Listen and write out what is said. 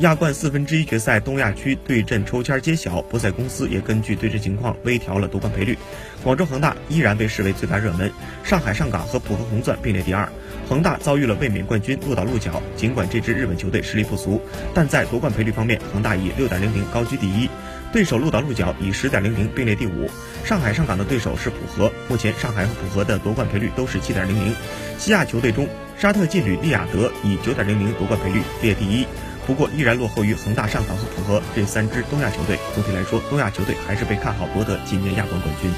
亚冠四分之一决赛东亚区对阵抽签揭晓，博彩公司也根据对阵情况微调了夺冠赔率。广州恒大依然被视为最大热门，上海上港和浦和红钻并列第二。恒大遭遇了卫冕冠军鹿岛鹿角，尽管这支日本球队实力不俗，但在夺冠赔率方面，恒大以六点零零高居第一，对手鹿岛鹿角以十点零零并列第五。上海上港的对手是浦和，目前上海和浦和的夺冠赔率都是七点零零。西亚球队中，沙特劲旅利雅得以九点零零夺冠赔率列第一，不过依然落后于恒大、上港和浦和这三支东亚球队。总体来说，东亚球队还是被看好夺得今年亚冠冠军。